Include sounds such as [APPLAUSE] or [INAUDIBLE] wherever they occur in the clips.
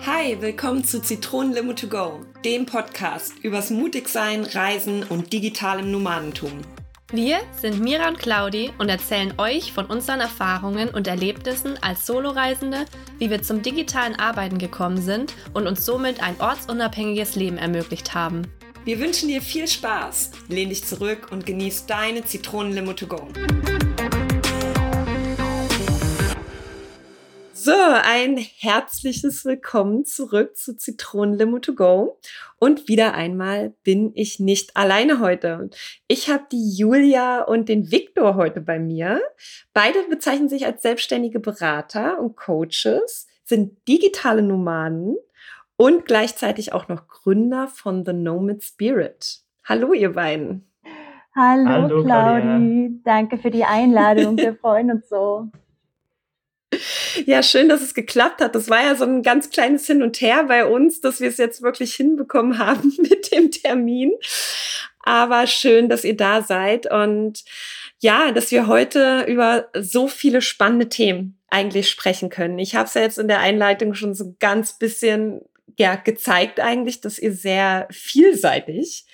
Hi, willkommen zu Zitronenlimo to go, dem Podcast übers Mutigsein, Reisen und digitalem Nomadentum. Wir sind Mira und Claudi und erzählen euch von unseren Erfahrungen und Erlebnissen als Soloreisende, wie wir zum digitalen Arbeiten gekommen sind und uns somit ein ortsunabhängiges Leben ermöglicht haben. Wir wünschen dir viel Spaß, lehn dich zurück und genieß deine Zitronenlimo to go. So, ein herzliches Willkommen zurück zu Zitronenlimo to go. Und wieder einmal bin ich nicht alleine heute. Ich habe die Julia und den Viktor heute bei mir. Beide bezeichnen sich als selbstständige Berater und Coaches, sind digitale Nomaden und gleichzeitig auch noch Gründer von The Nomad Spirit. Hallo, ihr beiden. Hallo, Hallo Claudi. Claudia. Danke für die Einladung. Wir [LAUGHS] freuen uns so. Ja, schön, dass es geklappt hat. Das war ja so ein ganz kleines Hin und Her bei uns, dass wir es jetzt wirklich hinbekommen [LAUGHS] haben mit dem Termin. Aber schön, dass ihr da seid und ja, dass wir heute über so viele spannende Themen eigentlich sprechen können. Ich habe es ja jetzt in der Einleitung schon so ganz bisschen ja gezeigt eigentlich, dass ihr sehr vielseitig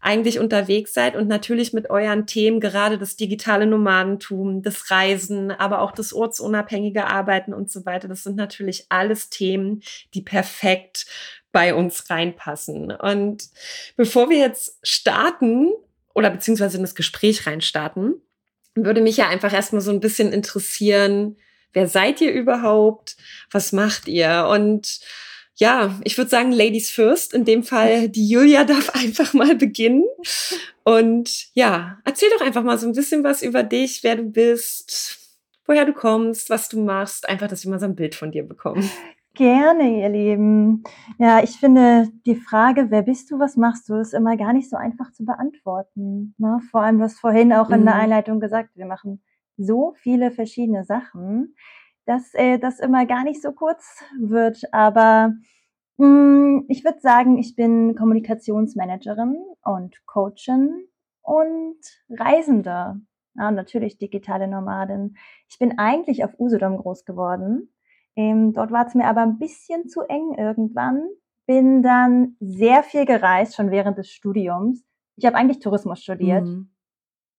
eigentlich unterwegs seid und natürlich mit euren Themen, gerade das digitale Nomadentum, das Reisen, aber auch das ortsunabhängige Arbeiten und so weiter. Das sind natürlich alles Themen, die perfekt bei uns reinpassen. Und bevor wir jetzt starten oder beziehungsweise in das Gespräch reinstarten, würde mich ja einfach erstmal so ein bisschen interessieren, wer seid ihr überhaupt? Was macht ihr? Und ja, ich würde sagen, Ladies first. In dem Fall, [LAUGHS] die Julia darf einfach mal beginnen. Und ja, erzähl doch einfach mal so ein bisschen was über dich, wer du bist, woher du kommst, was du machst. Einfach, dass wir mal so ein Bild von dir bekommen. Gerne, ihr Lieben. Ja, ich finde die Frage, wer bist du, was machst du, ist immer gar nicht so einfach zu beantworten. Ne? Vor allem, du hast vorhin auch in der mhm. Einleitung gesagt, wir machen so viele verschiedene Sachen dass äh, das immer gar nicht so kurz wird. Aber mh, hm, ich würde sagen, ich bin Kommunikationsmanagerin und Coachin und Reisende. Ja, natürlich digitale Nomadin. Ich bin eigentlich auf Usedom groß geworden. Ähm, dort war es mir aber ein bisschen zu eng irgendwann. Bin dann sehr viel gereist, schon während des Studiums. Ich habe eigentlich Tourismus studiert. Mhm.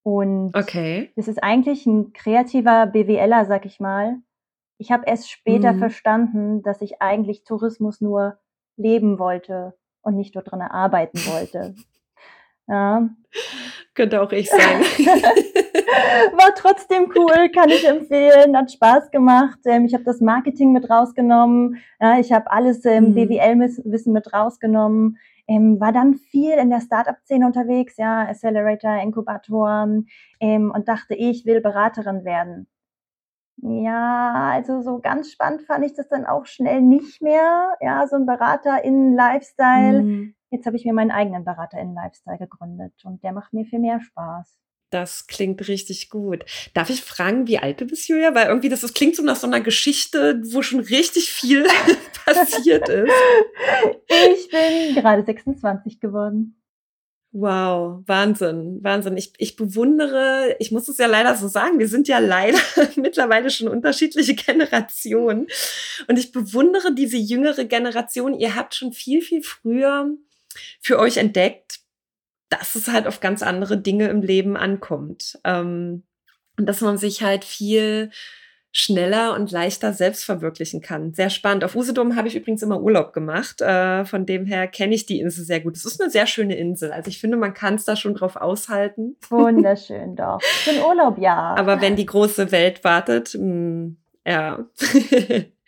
Und okay. das ist eigentlich ein kreativer BWLer, sag ich mal, ich habe erst später mhm. verstanden, dass ich eigentlich Tourismus nur leben wollte und nicht dort drin arbeiten wollte. [LAUGHS] Ja. Könnte auch ich sein. [LAUGHS] War trotzdem cool, kann ich empfehlen, hat Spaß gemacht. Ähm, ich habe das Marketing mit rausgenommen, ich habe alles ähm. BWL-Wissen mit rausgenommen, ähm, war dann viel in der Startup-Szene unterwegs, ja, Accelerator, Inkubatoren ähm, und dachte, ich will Beraterin werden. Ja, also so ganz spannend fand ich das dann auch schnell nicht mehr. Ja, so ein Berater in Lifestyle. Mhm. Jetzt habe ich mir meinen eigenen Berater in Lifestyle gegründet und der macht mir viel mehr Spaß. Das klingt richtig gut. Darf ich fragen, wie alt du bist, Julia? Weil irgendwie das, das klingt so nach so einer Geschichte, wo schon richtig viel [LAUGHS] passiert ist. Ich bin gerade 26 geworden. Wow, Wahnsinn, Wahnsinn. Ich, ich bewundere, ich muss es ja leider so sagen, wir sind ja leider [LAUGHS] mittlerweile schon unterschiedliche Generationen. Und ich bewundere diese jüngere Generation. Ihr habt schon viel, viel früher für euch entdeckt, dass es halt auf ganz andere Dinge im Leben ankommt. Ähm, und dass man sich halt viel schneller und leichter selbst verwirklichen kann. Sehr spannend. Auf Usedom habe ich übrigens immer Urlaub gemacht. Äh, von dem her kenne ich die Insel sehr gut. Es ist eine sehr schöne Insel. Also ich finde, man kann es da schon drauf aushalten. [LAUGHS] Wunderschön doch. Für Urlaub ja. Aber wenn die große Welt wartet, mh, hm, ja. [LAUGHS]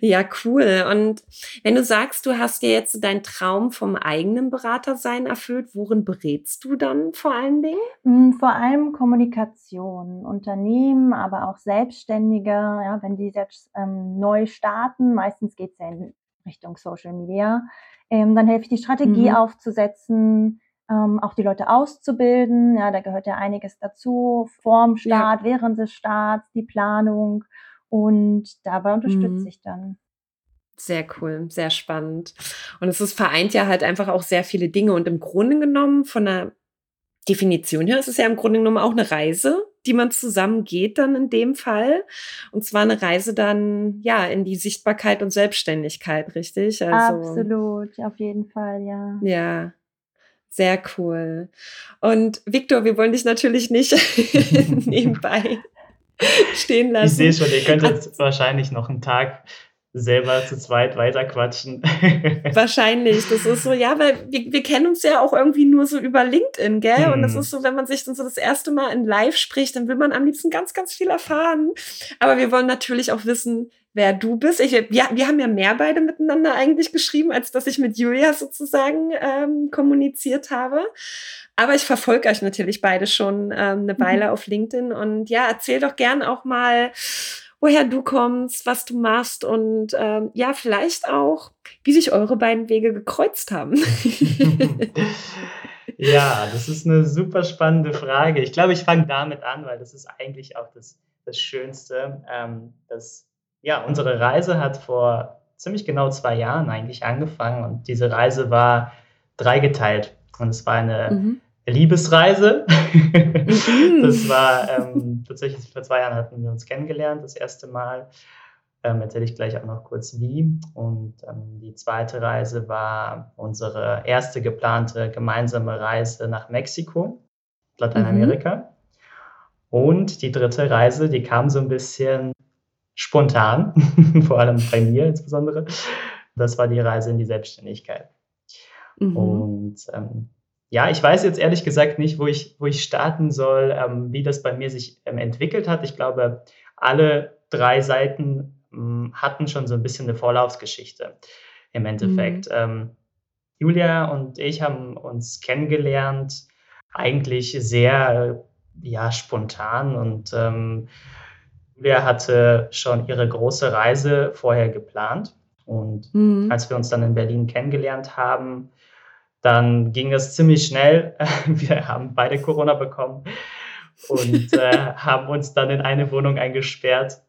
ja, cool. Und wenn du sagst, du hast dir jetzt deinen Traum vom eigenen Beratersein erfüllt, worin berätst du dann vor allen Dingen? Hm, vor allem Kommunikation, Unternehmen, aber auch Selbstständige, ja, wenn die selbst ähm, neu starten, meistens geht es ja in Richtung Social Media, ähm, dann helfe ich die Strategie mhm. aufzusetzen, ähm, auch die Leute auszubilden. Ja, da gehört ja einiges dazu. Vorm Start, ja. während des Starts, die Planung. Und dabei unterstütze mhm. ich dann. Sehr cool, sehr spannend. Und es ist, vereint ja halt einfach auch sehr viele Dinge. Und im Grunde genommen von der Definition her ist es ja im Grunde genommen auch eine Reise, die man zusammen geht dann in dem Fall. Und zwar eine Reise dann, ja, in die Sichtbarkeit und Selbstständigkeit, richtig? Also, Absolut, auf jeden Fall, ja. Ja. Sehr cool. Und Viktor, wir wollen dich natürlich nicht [LAUGHS] nebenbei [LAUGHS] stehen lassen. Ich sehe schon, ihr könnt jetzt wahrscheinlich noch einen Tag selber zu zweit weiterquatschen. [LAUGHS] Wahrscheinlich. Das ist so, ja, weil wir, wir kennen uns ja auch irgendwie nur so über LinkedIn, gell? Und das hm. ist so, wenn man sich dann so das erste Mal in Live spricht, dann will man am liebsten ganz, ganz viel erfahren. Aber wir wollen natürlich auch wissen, wer du bist. Ich, ja, wir haben ja mehr beide miteinander eigentlich geschrieben, als dass ich mit Julia sozusagen ähm, kommuniziert habe. Aber ich verfolge euch natürlich beide schon ähm, eine Weile mhm. auf LinkedIn und ja, erzähl doch gern auch mal, woher du kommst, was du machst und ähm, ja, vielleicht auch, wie sich eure beiden Wege gekreuzt haben. [LAUGHS] ja, das ist eine super spannende Frage. Ich glaube, ich fange damit an, weil das ist eigentlich auch das, das Schönste. Ähm, dass, ja, unsere Reise hat vor ziemlich genau zwei Jahren eigentlich angefangen und diese Reise war dreigeteilt. Und es war eine mhm. Liebesreise. Mhm. [LAUGHS] das war ähm, tatsächlich vor zwei Jahren hatten wir uns kennengelernt, das erste Mal. Ähm, erzähle ich gleich auch noch kurz wie. Und ähm, die zweite Reise war unsere erste geplante gemeinsame Reise nach Mexiko, Lateinamerika. Mhm. Und die dritte Reise, die kam so ein bisschen spontan, [LAUGHS] vor allem bei mir insbesondere. Das war die Reise in die Selbstständigkeit. Mhm. Und ähm, ja, ich weiß jetzt ehrlich gesagt nicht, wo ich, wo ich starten soll, ähm, wie das bei mir sich ähm, entwickelt hat. Ich glaube, alle drei Seiten ähm, hatten schon so ein bisschen eine Vorlaufsgeschichte im Endeffekt. Mhm. Ähm, Julia und ich haben uns kennengelernt, eigentlich sehr ja, spontan und ähm, Julia hatte schon ihre große Reise vorher geplant. Und mhm. als wir uns dann in Berlin kennengelernt haben, dann ging es ziemlich schnell. [LAUGHS] Wir haben beide Corona bekommen und äh, [LAUGHS] haben uns dann in eine Wohnung eingesperrt.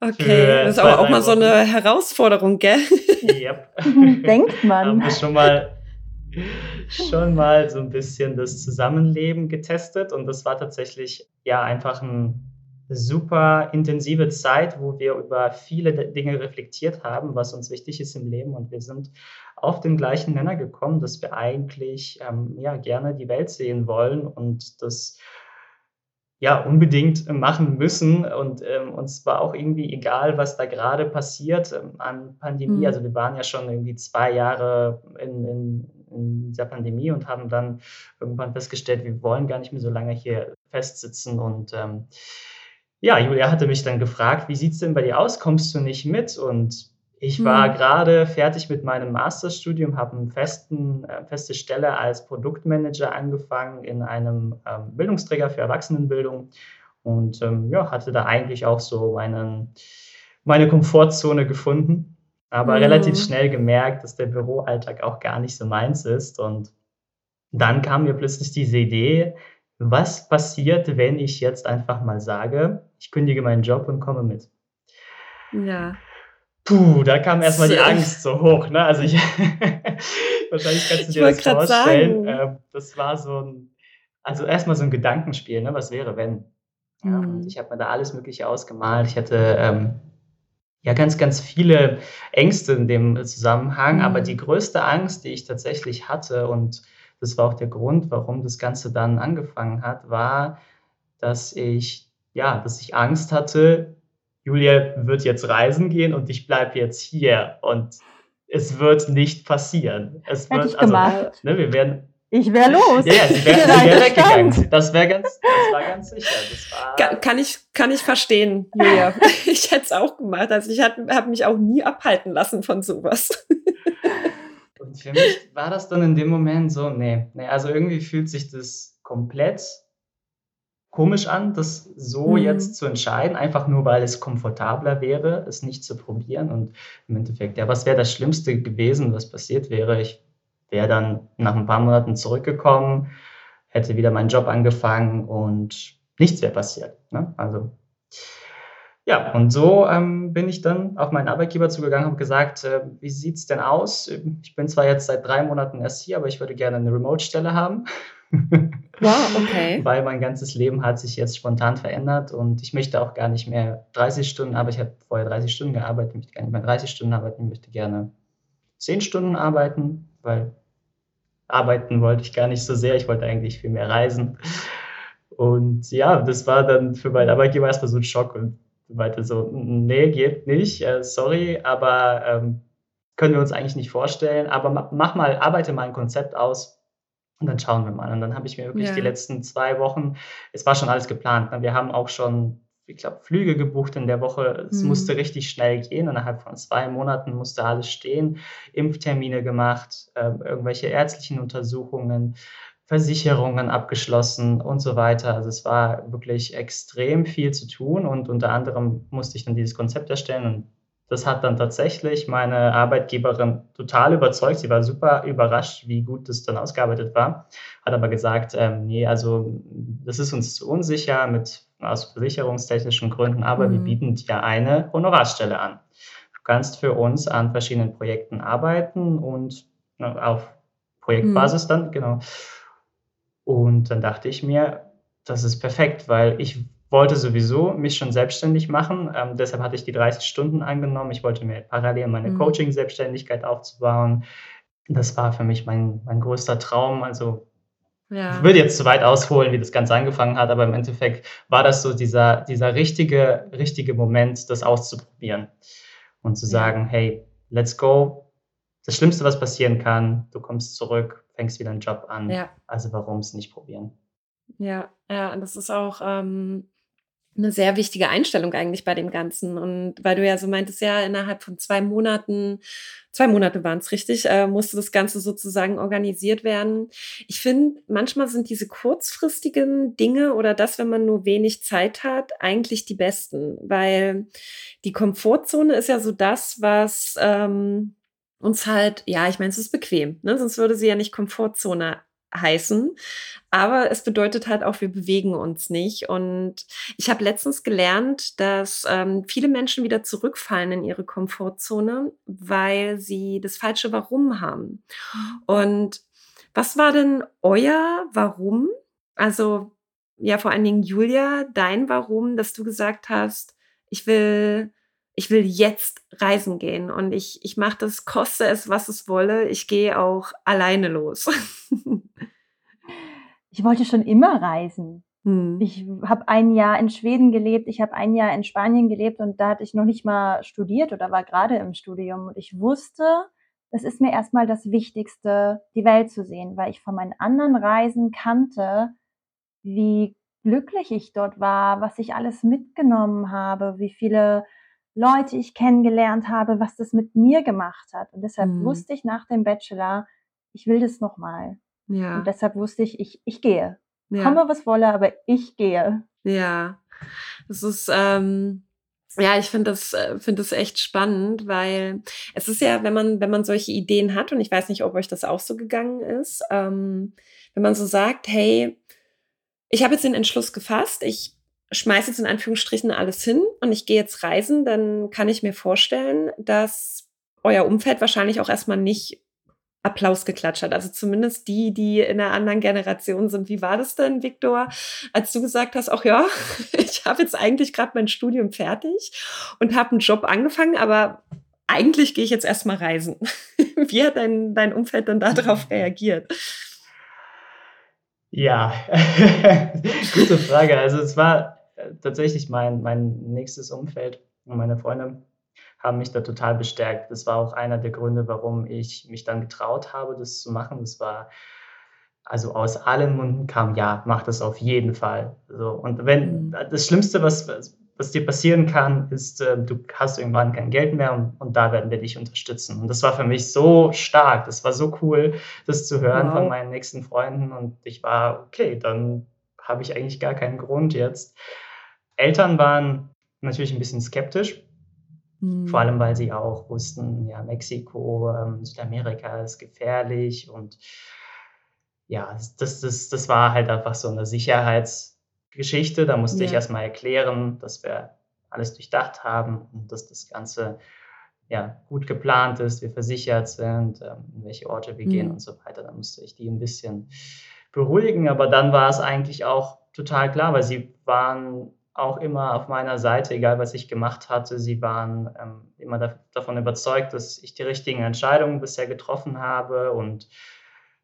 Okay, das ist aber auch mal so eine Herausforderung, gell? Yep. [LAUGHS] Denkt man. haben wir schon mal, schon mal so ein bisschen das Zusammenleben getestet und das war tatsächlich ja einfach eine super intensive Zeit, wo wir über viele Dinge reflektiert haben, was uns wichtig ist im Leben und wir sind auf den gleichen Nenner gekommen, dass wir eigentlich ähm, ja, gerne die Welt sehen wollen und das ja unbedingt machen müssen. Und ähm, uns war auch irgendwie egal, was da gerade passiert ähm, an Pandemie. Mhm. Also wir waren ja schon irgendwie zwei Jahre in, in, in dieser Pandemie und haben dann irgendwann festgestellt, wir wollen gar nicht mehr so lange hier festsitzen und ähm, ja, Julia hatte mich dann gefragt, wie sieht es denn bei dir aus? Kommst du nicht mit? Und ich war mhm. gerade fertig mit meinem Masterstudium, habe eine äh, feste Stelle als Produktmanager angefangen in einem ähm, Bildungsträger für Erwachsenenbildung und ähm, ja, hatte da eigentlich auch so meinen, meine Komfortzone gefunden, aber mhm. relativ schnell gemerkt, dass der Büroalltag auch gar nicht so meins ist. Und dann kam mir plötzlich diese Idee, was passiert, wenn ich jetzt einfach mal sage, ich kündige meinen Job und komme mit. Ja. Puh, da kam erstmal die Angst so hoch. Ne? Also ich, [LAUGHS] wahrscheinlich kannst du dir das vorstellen. Äh, das war so ein, also erstmal so ein Gedankenspiel, ne? was wäre, wenn. Ja, mhm. ich habe mir da alles Mögliche ausgemalt. Ich hatte ähm, ja ganz, ganz viele Ängste in dem Zusammenhang, mhm. aber die größte Angst, die ich tatsächlich hatte, und das war auch der Grund, warum das Ganze dann angefangen hat, war, dass ich, ja, dass ich Angst hatte, Julia wird jetzt reisen gehen und ich bleibe jetzt hier und es wird nicht passieren. Es Hätte wird, ich also, gemacht. Ne, wir werden ich wäre los. Ja, sie wäre wär weggegangen. Das wäre ganz, das war ganz sicher. Das war kann, ich, kann ich verstehen, Julia. [LAUGHS] ich hätte es auch gemacht. Also ich habe mich auch nie abhalten lassen von sowas. Für mich war das dann in dem Moment so, nee, nee, also irgendwie fühlt sich das komplett komisch an, das so mhm. jetzt zu entscheiden, einfach nur weil es komfortabler wäre, es nicht zu probieren. Und im Endeffekt, ja, was wäre das Schlimmste gewesen, was passiert wäre? Ich wäre dann nach ein paar Monaten zurückgekommen, hätte wieder meinen Job angefangen und nichts wäre passiert. Ne? Also ja, und so ähm, bin ich dann auf meinen Arbeitgeber zugegangen und habe gesagt, äh, wie sieht es denn aus? Ich bin zwar jetzt seit drei Monaten erst hier, aber ich würde gerne eine Remote-Stelle haben. Wow, okay. [LAUGHS] Weil mein ganzes Leben hat sich jetzt spontan verändert und ich möchte auch gar nicht mehr 30 Stunden arbeiten. Ich habe vorher 30 Stunden gearbeitet, ich möchte gar nicht mehr 30 Stunden arbeiten, ich möchte gerne 10 Stunden arbeiten, weil arbeiten wollte ich gar nicht so sehr. Ich wollte eigentlich viel mehr reisen. Und ja, das war dann für meinen Arbeitgeber erstmal so ein Schock und meinte so, nee, geht nicht, äh, sorry, aber ähm, können wir uns eigentlich nicht vorstellen, aber mach mal, arbeite mal ein Konzept aus und dann schauen wir mal. Und dann habe ich mir wirklich ja. die letzten zwei Wochen, es war schon alles geplant. Ne? Wir haben auch schon, ich glaube, Flüge gebucht in der Woche. Es mhm. musste richtig schnell gehen. Innerhalb von zwei Monaten musste alles stehen. Impftermine gemacht, äh, irgendwelche ärztlichen Untersuchungen, Versicherungen abgeschlossen und so weiter. Also es war wirklich extrem viel zu tun und unter anderem musste ich dann dieses Konzept erstellen und das hat dann tatsächlich meine Arbeitgeberin total überzeugt. Sie war super überrascht, wie gut das dann ausgearbeitet war. Hat aber gesagt, ähm, nee, also das ist uns zu unsicher mit aus versicherungstechnischen Gründen, aber mhm. wir bieten dir eine Honorarstelle an. Du kannst für uns an verschiedenen Projekten arbeiten und na, auf Projektbasis mhm. dann, genau. Und dann dachte ich mir, das ist perfekt, weil ich wollte sowieso mich schon selbstständig machen. Ähm, deshalb hatte ich die 30 Stunden angenommen. Ich wollte mir parallel meine mhm. Coaching-Selbstständigkeit aufzubauen. Das war für mich mein, mein größter Traum. Also ja. ich würde jetzt zu weit ausholen, wie das Ganze angefangen hat, aber im Endeffekt war das so dieser, dieser richtige, richtige Moment, das auszuprobieren und zu sagen, hey, let's go. Das Schlimmste, was passieren kann, du kommst zurück, fängst wieder einen Job an. Ja. Also warum es nicht probieren? Ja, ja, das ist auch ähm, eine sehr wichtige Einstellung eigentlich bei dem Ganzen. Und weil du ja so meintest, ja, innerhalb von zwei Monaten, zwei Monate waren es richtig, äh, musste das Ganze sozusagen organisiert werden. Ich finde, manchmal sind diese kurzfristigen Dinge oder das, wenn man nur wenig Zeit hat, eigentlich die besten, weil die Komfortzone ist ja so das, was ähm, uns halt, ja, ich meine, es ist bequem, ne? sonst würde sie ja nicht Komfortzone heißen. Aber es bedeutet halt auch, wir bewegen uns nicht. Und ich habe letztens gelernt, dass ähm, viele Menschen wieder zurückfallen in ihre Komfortzone, weil sie das falsche Warum haben. Mhm. Und was war denn euer Warum? Also ja, vor allen Dingen Julia, dein Warum, dass du gesagt hast, ich will ich will jetzt reisen gehen und ich, ich mache das, koste es, was es wolle. Ich gehe auch alleine los. [LAUGHS] ich wollte schon immer reisen. Hm. Ich habe ein Jahr in Schweden gelebt, ich habe ein Jahr in Spanien gelebt und da hatte ich noch nicht mal studiert oder war gerade im Studium. Und ich wusste, es ist mir erstmal das Wichtigste, die Welt zu sehen, weil ich von meinen anderen Reisen kannte, wie glücklich ich dort war, was ich alles mitgenommen habe, wie viele Leute ich kennengelernt habe, was das mit mir gemacht hat. Und deshalb mhm. wusste ich nach dem Bachelor, ich will das nochmal. Ja. Und deshalb wusste ich, ich, ich gehe. Ja. Komme, was wolle, aber ich gehe. Ja, das ist, ähm, ja, ich finde das, äh, finde das echt spannend, weil es ist ja, wenn man, wenn man solche Ideen hat, und ich weiß nicht, ob euch das auch so gegangen ist, ähm, wenn man so sagt, hey, ich habe jetzt den Entschluss gefasst, ich schmeiße jetzt in Anführungsstrichen alles hin und ich gehe jetzt reisen, dann kann ich mir vorstellen, dass euer Umfeld wahrscheinlich auch erstmal nicht Applaus geklatscht hat. Also zumindest die, die in einer anderen Generation sind. Wie war das denn, Viktor, als du gesagt hast, ach ja, [LAUGHS] ich habe jetzt eigentlich gerade mein Studium fertig und habe einen Job angefangen, aber eigentlich gehe ich jetzt erstmal reisen. [LAUGHS] Wie hat dein, dein Umfeld dann darauf reagiert? Ja, [LAUGHS] gute Frage. Also es war tatsächlich mein, mein nächstes Umfeld und meine Freunde haben mich da total bestärkt. Das war auch einer der Gründe, warum ich mich dann getraut habe, das zu machen. Das war, also aus allen Munden kam, ja, mach das auf jeden Fall. So, und wenn, mhm. das Schlimmste, was, was dir passieren kann, ist, äh, du hast irgendwann kein Geld mehr und, und da werden wir dich unterstützen. Und das war für mich so stark, das war so cool, das zu hören wow. von meinen nächsten Freunden. Und ich war, okay, dann habe ich eigentlich gar keinen Grund jetzt. Eltern waren natürlich ein bisschen skeptisch, mhm. vor allem weil sie auch wussten, ja, Mexiko, ähm, Südamerika ist gefährlich und ja, das, das, das war halt einfach so eine Sicherheitsgeschichte. Da musste ja. ich erstmal erklären, dass wir alles durchdacht haben und dass das Ganze ja, gut geplant ist, wir versichert sind, ähm, in welche Orte wir mhm. gehen und so weiter. Da musste ich die ein bisschen beruhigen. Aber dann war es eigentlich auch total klar, weil sie waren auch immer auf meiner Seite, egal was ich gemacht hatte. Sie waren ähm, immer da, davon überzeugt, dass ich die richtigen Entscheidungen bisher getroffen habe. Und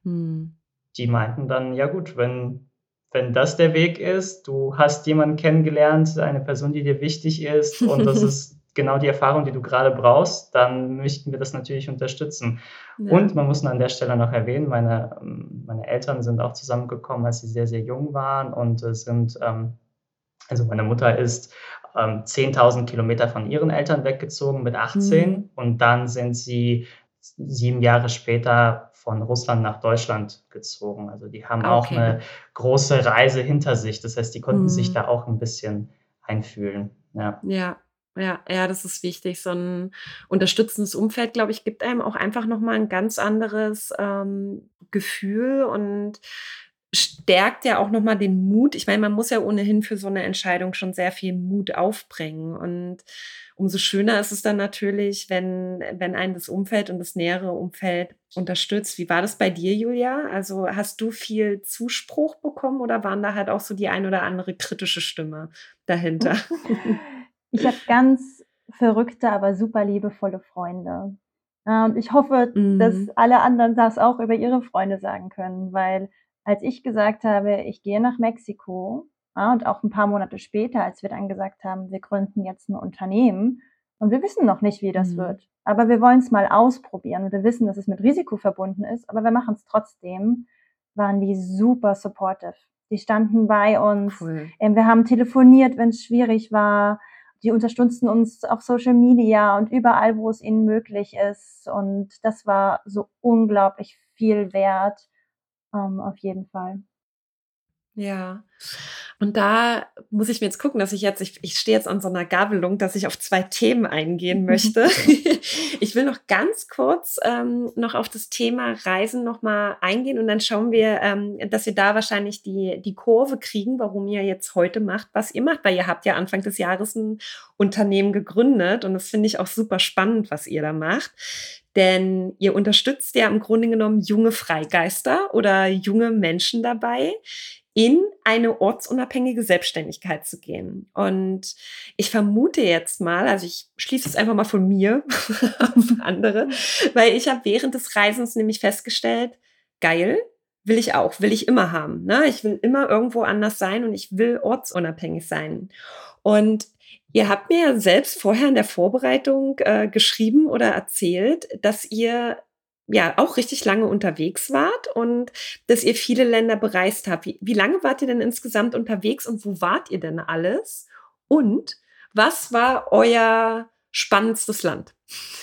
hm. die meinten dann, ja gut, wenn, wenn das der Weg ist, du hast jemanden kennengelernt, eine Person, die dir wichtig ist [LAUGHS] und das ist genau die Erfahrung, die du gerade brauchst, dann möchten wir das natürlich unterstützen. Ja. Und man muss an der Stelle noch erwähnen, meine, meine Eltern sind auch zusammengekommen, als sie sehr, sehr jung waren und sind, ähm, also meine Mutter ist ähm, 10.000 Kilometer von ihren Eltern weggezogen mit 18 mhm. und dann sind sie sieben Jahre später von Russland nach Deutschland gezogen. Also die haben okay. auch eine große Reise hinter sich. Das heißt, die konnten mhm. sich da auch ein bisschen einfühlen. Ja. ja. Ja, ja, das ist wichtig. So ein unterstützendes Umfeld, glaube ich, gibt einem auch einfach nochmal ein ganz anderes ähm, Gefühl und stärkt ja auch nochmal den Mut. Ich meine, man muss ja ohnehin für so eine Entscheidung schon sehr viel Mut aufbringen. Und umso schöner ist es dann natürlich, wenn, wenn einen das Umfeld und das nähere Umfeld unterstützt. Wie war das bei dir, Julia? Also hast du viel Zuspruch bekommen oder waren da halt auch so die ein oder andere kritische Stimme dahinter? [LAUGHS] Ich habe ganz verrückte, aber super liebevolle Freunde. Und ich hoffe, mhm. dass alle anderen das auch über ihre Freunde sagen können, weil als ich gesagt habe, ich gehe nach Mexiko und auch ein paar Monate später, als wir dann gesagt haben, wir gründen jetzt ein Unternehmen und wir wissen noch nicht, wie das mhm. wird, aber wir wollen es mal ausprobieren und wir wissen, dass es mit Risiko verbunden ist, aber wir machen es trotzdem, waren die super supportive. Die standen bei uns. Cool. Ähm, wir haben telefoniert, wenn es schwierig war die unterstützen uns auf Social Media und überall, wo es ihnen möglich ist. Und das war so unglaublich viel wert, ähm, auf jeden Fall. Ja. Und da muss ich mir jetzt gucken, dass ich jetzt, ich, ich stehe jetzt an so einer Gabelung, dass ich auf zwei Themen eingehen [LAUGHS] möchte. [LAUGHS] ich will noch ganz kurz ähm, noch auf das Thema Reisen nochmal eingehen und dann schauen wir, ähm, dass wir da wahrscheinlich die, die Kurve kriegen, warum ihr jetzt heute macht, was ihr macht, weil ihr habt ja Anfang des Jahres ein Unternehmen gegründet und das finde ich auch super spannend, was ihr da macht. Denn ihr unterstützt ja im Grunde genommen junge Freigeister oder junge Menschen dabei, in eine ortsunabhängige Selbstständigkeit zu gehen. Und ich vermute jetzt mal, also ich schließe es einfach mal von mir [LAUGHS] auf andere, weil ich habe während des Reisens nämlich festgestellt, geil, will ich auch, will ich immer haben. Ne? Ich will immer irgendwo anders sein und ich will ortsunabhängig sein. Und ihr habt mir selbst vorher in der Vorbereitung äh, geschrieben oder erzählt, dass ihr ja auch richtig lange unterwegs wart und dass ihr viele Länder bereist habt. Wie, wie lange wart ihr denn insgesamt unterwegs und wo wart ihr denn alles? Und was war euer spannendstes Land?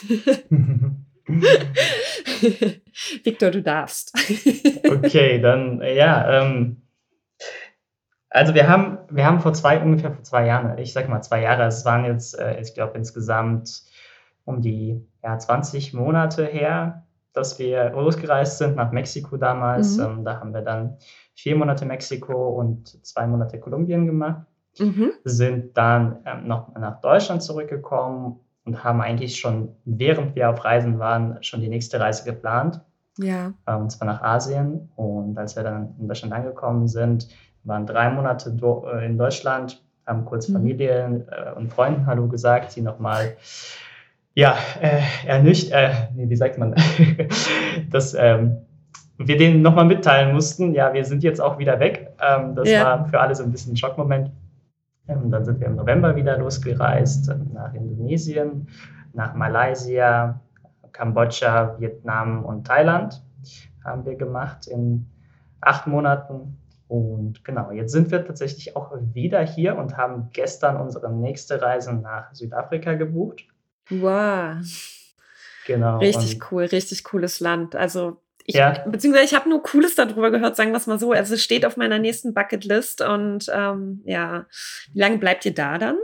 [LAUGHS] Victor, du darfst. okay, dann ja. Ähm, also wir haben, wir haben vor zwei, ungefähr vor zwei Jahren, ich sag mal zwei Jahre, es waren jetzt, äh, ich glaube insgesamt um die ja, 20 Monate her, dass wir losgereist sind nach Mexiko damals. Mhm. Ähm, da haben wir dann vier Monate Mexiko und zwei Monate Kolumbien gemacht. Mhm. Sind dann ähm, noch nach Deutschland zurückgekommen und haben eigentlich schon, während wir auf Reisen waren, schon die nächste Reise geplant. Ja. Äh, und zwar nach Asien. Und als wir dann in Deutschland angekommen sind, waren drei Monate äh, in Deutschland, haben kurz mhm. Familie äh, und Freunden Hallo gesagt, die nochmal ja, äh, ernücht, äh, nee, wie sagt man, [LAUGHS] dass ähm, wir denen nochmal mitteilen mussten, ja, wir sind jetzt auch wieder weg. Ähm, das ja. war für alle so ein bisschen ein Schockmoment. Ähm, dann sind wir im November wieder losgereist ähm, nach Indonesien, nach Malaysia, Kambodscha, Vietnam und Thailand haben wir gemacht in acht Monaten. Und genau, jetzt sind wir tatsächlich auch wieder hier und haben gestern unsere nächste Reise nach Südafrika gebucht. Wow. Genau. Richtig cool, richtig cooles Land. Also ich, ja. beziehungsweise ich habe nur Cooles darüber gehört, sagen wir es mal so. Also es steht auf meiner nächsten Bucketlist und ähm, ja, wie lange bleibt ihr da dann?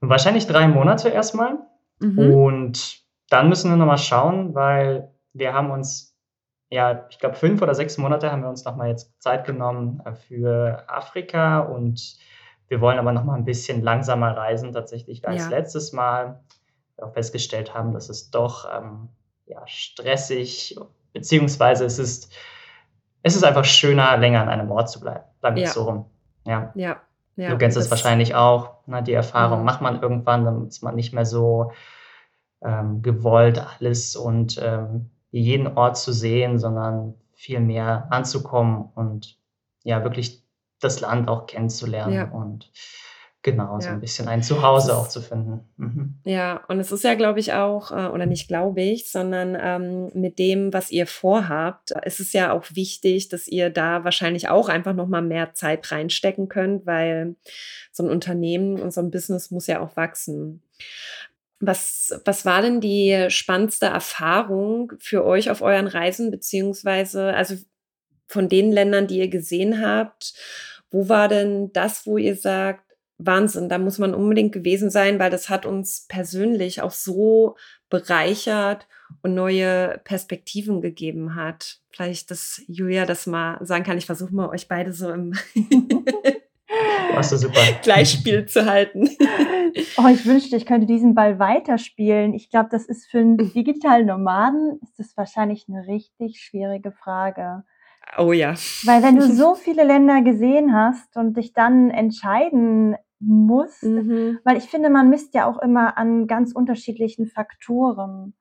Wahrscheinlich drei Monate erstmal. Mhm. Und dann müssen wir nochmal schauen, weil wir haben uns, ja, ich glaube, fünf oder sechs Monate haben wir uns nochmal jetzt Zeit genommen äh, für Afrika und wir wollen aber noch mal ein bisschen langsamer reisen, tatsächlich als ja. letztes Mal. Wir auch festgestellt haben, dass es doch ähm, ja, stressig, beziehungsweise es ist, es ist einfach schöner, länger an einem Ort zu bleiben. Sagen wir Ja. es so rum. Ja. Ja. ja. Du kennst es das- wahrscheinlich auch, ne, die Erfahrung macht man irgendwann, dann ist man nicht mehr so ähm, gewollt, alles und ähm, jeden Ort zu sehen, sondern viel mehr anzukommen und ja, wirklich das Land auch kennenzulernen Ja. und genau, so Ja. ein bisschen ein Zuhause auch zu finden. Mhm. Ja, und es ist ja, glaube ich, auch, äh, oder nicht glaube ich, sondern ähm, mit dem, was ihr vorhabt, ist es ja auch wichtig, dass ihr da wahrscheinlich auch einfach nochmal mehr Zeit reinstecken könnt, weil so ein Unternehmen und so ein Business muss ja auch wachsen. Was, was war denn die spannendste Erfahrung für euch auf euren Reisen, beziehungsweise also von den Ländern, die ihr gesehen habt, wo war denn das, wo ihr sagt, Wahnsinn, da muss man unbedingt gewesen sein, weil das hat uns persönlich auch so bereichert und neue Perspektiven gegeben hat. Vielleicht, dass Julia das mal sagen kann. Ich versuche mal, euch beide so im. [LAUGHS] [LAUGHS] Gleichspiel zu halten. [LAUGHS] Oh, ich wünschte, ich könnte diesen Ball weiterspielen. Ich glaube, das ist für einen digitalen Nomaden ist das wahrscheinlich eine richtig schwierige Frage. Oh ja. Weil wenn du [LAUGHS] so viele Länder gesehen hast und dich dann entscheiden musst, Mhm. weil ich finde, man misst ja auch immer an ganz unterschiedlichen Faktoren.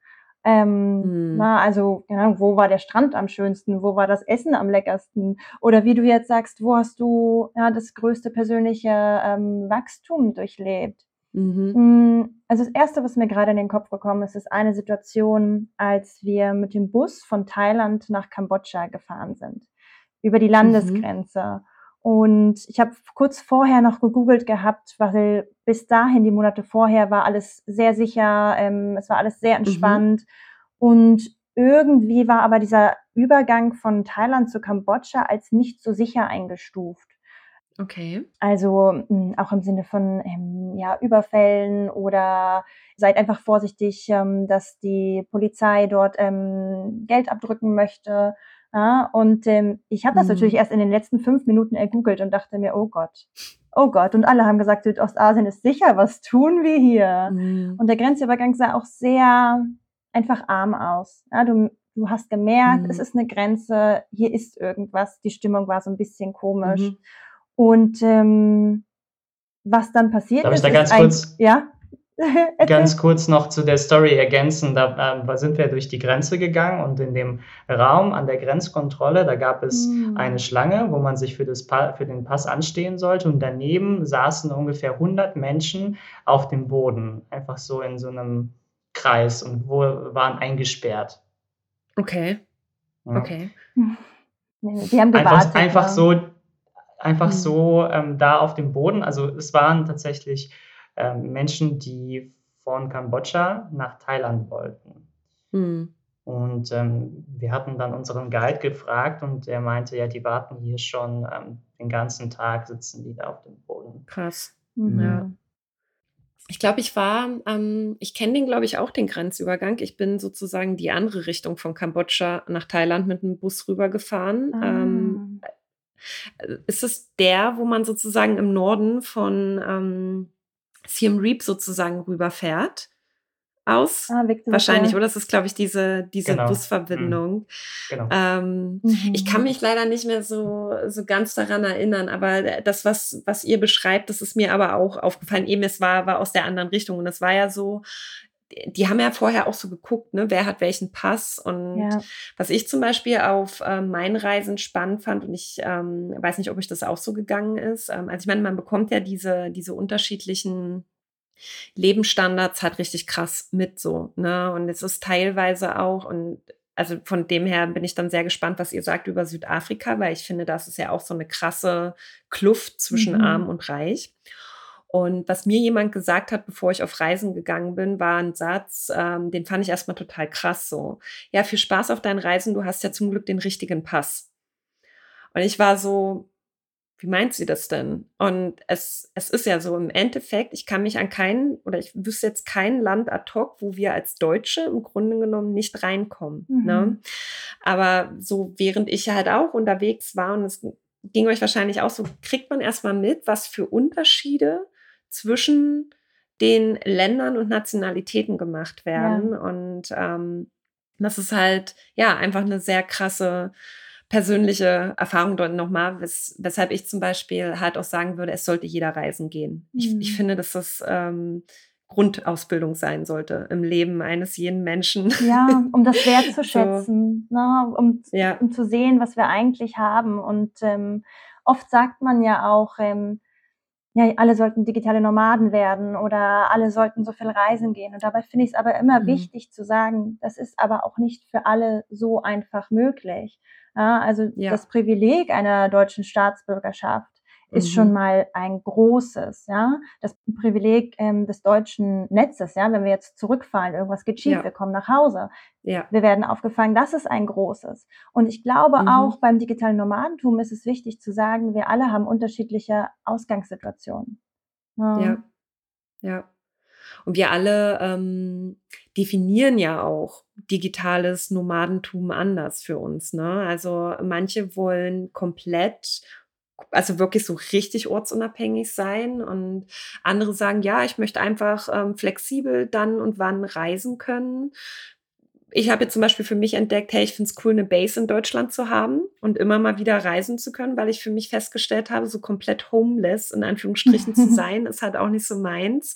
Ähm, Mhm. na, also, Ahnung, wo war der Strand am schönsten? Wo war das Essen am leckersten? Oder wie du jetzt sagst, wo hast du ja, das größte persönliche ähm, Wachstum durchlebt? Mhm. Mm, Also das Erste, was mir gerade in den Kopf gekommen ist, ist eine Situation, als wir mit dem Bus von Thailand nach Kambodscha gefahren sind, über die Landesgrenze. Und ich habe kurz vorher noch gegoogelt gehabt, weil bis dahin, die Monate vorher, war alles sehr sicher, ähm, es war alles sehr entspannt. Und irgendwie war aber dieser Übergang von Thailand zu Kambodscha als nicht so sicher eingestuft. Okay. Also mh, auch im Sinne von ähm, ja, Überfällen oder seid einfach vorsichtig, ähm, dass die Polizei dort ähm, Geld abdrücken möchte. Ja, und ähm, ich habe das Mhm. natürlich erst in den letzten fünf Minuten ergoogelt und dachte mir, oh Gott, oh Gott. Und alle haben gesagt, Südostasien ist sicher, was tun wir hier? Mhm. Und der Grenzübergang sah auch sehr einfach arm aus. Ja, du, du hast gemerkt, Mhm. es ist eine Grenze, hier ist irgendwas. Die Stimmung war so ein bisschen komisch. Mhm. Und ähm, was dann passiert Darf ich ist, da ist ganz ein, kurz- ja. [LAUGHS] Ganz kurz noch zu der Story ergänzen. Da ähm, sind wir durch die Grenze gegangen und in dem Raum an der Grenzkontrolle, da gab es Hm. eine Schlange, wo man sich für, das pa für den Pass anstehen sollte und daneben saßen ungefähr 100 Menschen auf dem Boden, einfach so in so einem Kreis und wo waren eingesperrt. Okay. Ja. Okay. Nee, Die haben Einfach, gewartet. einfach ne? so, einfach Mhm. so ähm, da auf dem Boden. Also es waren tatsächlich ähm, Menschen, die von Kambodscha nach Thailand wollten. Mhm. Und ähm, wir hatten dann unseren Guide gefragt und er meinte, ja, die warten hier schon ähm, den ganzen Tag, sitzen die da auf dem Boden. Krass. Mhm. Ja. Ich glaube, ich war, ähm, ich kenne den, glaube ich, auch den Grenzübergang. Ich bin sozusagen die andere Richtung von Kambodscha nach Thailand mit einem Bus rübergefahren. Ah. Ähm, äh, ist es der, wo man sozusagen im Norden von ähm, Siem Reap sozusagen rüberfährt? Aus? ah, Wahrscheinlich, oder? Das ist, glaube ich, diese, diese Genau. Busverbindung. Genau. Ähm, Mhm. ich kann mich leider nicht mehr so, so ganz daran erinnern, aber das, was, was ihr beschreibt, das ist mir aber auch aufgefallen. Eben, es war, war aus der anderen Richtung und es war ja so, die- haben ja vorher auch so geguckt, ne, wer hat welchen Pass und Ja. was ich zum Beispiel auf ähm, meinen Reisen spannend fand und ich ähm, weiß nicht, ob euch das auch so gegangen ist. Ähm, also ich meine, man bekommt ja diese, diese unterschiedlichen Lebensstandards halt richtig krass mit so, ne? Und es ist teilweise auch, und also von dem her bin ich dann sehr gespannt, was ihr sagt über Südafrika, weil ich finde, das ist ja auch so eine krasse Kluft zwischen Mhm. arm und reich. Und was mir jemand gesagt hat, bevor ich auf Reisen gegangen bin, war ein Satz, ähm, den fand ich erstmal total krass so. Ja, viel Spaß auf deinen Reisen, du hast ja zum Glück den richtigen Pass. Und ich war so, wie meint sie das denn? Und es, es ist ja so im Endeffekt, ich kann mich an keinen, oder ich wüsste jetzt kein Land ad hoc, wo wir als Deutsche im Grunde genommen nicht reinkommen. Mhm. Ne? Aber so während ich halt auch unterwegs war und es ging euch wahrscheinlich auch so, kriegt man erstmal mit, was für Unterschiede zwischen den Ländern und Nationalitäten gemacht werden. Und ähm, das ist halt, ja, einfach eine sehr krasse persönliche Erfahrung dort nochmal, wes weshalb ich zum Beispiel halt auch sagen würde, es sollte jeder reisen gehen. Mhm. Ich, ich, mhm. finde, dass das ähm, Grundausbildung sein sollte im Leben eines jeden Menschen. Ja, um das [LAUGHS] wertzuschätzen, so. ne, um, ja. um zu sehen, was wir eigentlich haben. Und ähm, oft sagt man ja auch, ähm, ja, alle sollten digitale Nomaden werden oder alle sollten so viel reisen gehen. Und dabei finde ich es aber immer mhm. wichtig zu sagen, das ist aber auch nicht für alle so einfach möglich. Ja, also ja. das Privileg einer deutschen Staatsbürgerschaft ist mhm. schon mal ein großes, ja. Das Privileg ähm, des deutschen Netzes, ja, wenn wir jetzt zurückfallen, irgendwas geht schief, ja. wir kommen nach Hause, ja. wir werden aufgefangen, das ist ein großes. Und ich glaube mhm. auch beim digitalen Nomadentum ist es wichtig zu sagen, wir alle haben unterschiedliche Ausgangssituationen. Ja, ja. ja. Und wir alle ähm, definieren ja auch digitales Nomadentum anders für uns. Ne? Also manche wollen komplett also wirklich so richtig ortsunabhängig sein. Und andere sagen, ja, ich möchte einfach ähm, flexibel dann und wann reisen können. Ich habe jetzt zum Beispiel für mich entdeckt, hey, ich finde es cool, eine Base in Deutschland zu haben und immer mal wieder reisen zu können, weil ich für mich festgestellt habe, so komplett homeless in Anführungsstrichen zu [LAUGHS] sein, ist halt auch nicht so meins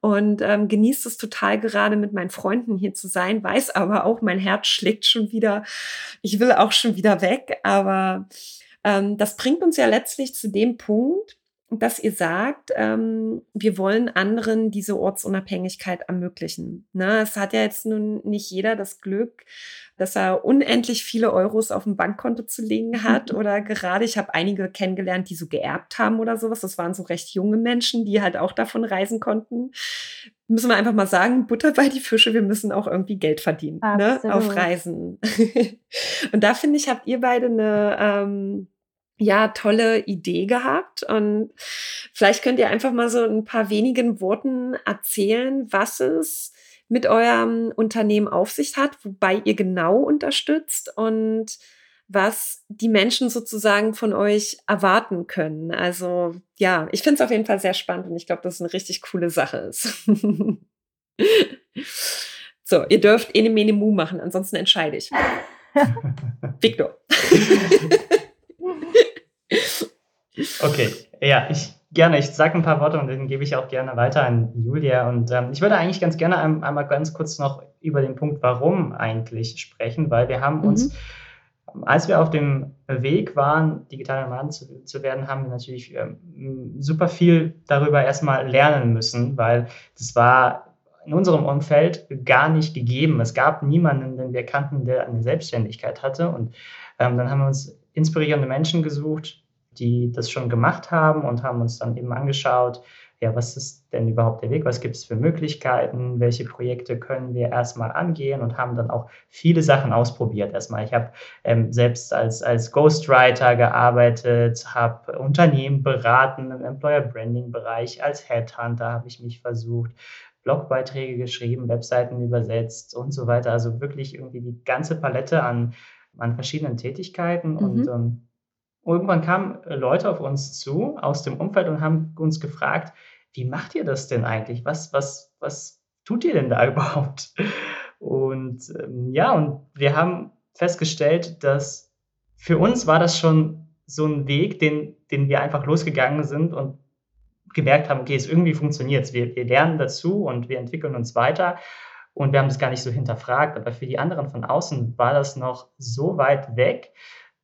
und ähm, genießt es total gerade mit meinen Freunden hier zu sein, weiß aber auch, mein Herz schlägt schon wieder, ich will auch schon wieder weg, aber das bringt uns ja letztlich zu dem Punkt, dass ihr sagt, ähm, wir wollen anderen diese Ortsunabhängigkeit ermöglichen. Ne? Es hat ja jetzt nun nicht jeder das Glück, dass er unendlich viele Euros auf dem Bankkonto zu legen hat oder gerade, ich habe einige kennengelernt, die so geerbt haben oder sowas. Das waren so recht junge Menschen, die halt auch davon reisen konnten. Müssen wir einfach mal sagen, Butter bei die Fische, wir müssen auch irgendwie Geld verdienen ne? auf Reisen. [LAUGHS] Und da finde ich, habt ihr beide eine ähm, ja, tolle Idee gehabt. Und vielleicht könnt ihr einfach mal so ein paar wenigen Worten erzählen, was es mit eurem Unternehmen auf sich hat, wobei ihr genau unterstützt und was die Menschen sozusagen von euch erwarten können. Also ja, ich finde es auf jeden Fall sehr spannend und ich glaube, dass es eine richtig coole Sache ist. [LAUGHS] so, ihr dürft Ene Mene Mu machen, ansonsten entscheide ich. [LAUGHS] Victor. [LAUGHS] Okay, ja, ich gerne. Ich sage ein paar Worte und dann gebe ich auch gerne weiter an Julia. Und ähm, ich würde eigentlich ganz gerne ein, einmal ganz kurz noch über den Punkt, warum eigentlich sprechen, weil wir haben uns, mhm. Als wir auf dem Weg waren, digitaler Nomaden zu, zu, werden, haben wir natürlich ähm, super viel darüber erstmal lernen müssen, weil das war in unserem Umfeld gar nicht gegeben. Es gab niemanden, den wir kannten, der eine Selbstständigkeit hatte. Und ähm, dann haben wir uns inspirierende Menschen gesucht, die das schon gemacht haben und haben uns dann eben angeschaut, ja, was ist denn überhaupt der Weg? Was gibt es für Möglichkeiten? Welche Projekte können wir erstmal angehen? Und haben dann auch viele Sachen ausprobiert erstmal. Ich habe ähm, selbst als, als Ghostwriter gearbeitet, habe Unternehmen beraten im Employer Branding Bereich. Als Headhunter habe ich mich versucht, Blogbeiträge geschrieben, Webseiten übersetzt und so weiter. Also wirklich irgendwie die ganze Palette an, an verschiedenen Tätigkeiten. Mhm. Und ähm, irgendwann kamen äh, Leute auf uns zu aus dem Umfeld und haben uns gefragt, wie macht ihr das denn eigentlich? Was, was, was tut ihr denn da [LAUGHS] überhaupt? Und ähm, ja, und wir haben festgestellt, dass für uns war das schon so ein Weg, den, den wir einfach losgegangen sind und gemerkt haben, okay, es irgendwie funktioniert. Wir, wir lernen dazu und wir entwickeln uns weiter. Und wir haben das gar nicht so hinterfragt. Aber für die anderen von außen war das noch so weit weg,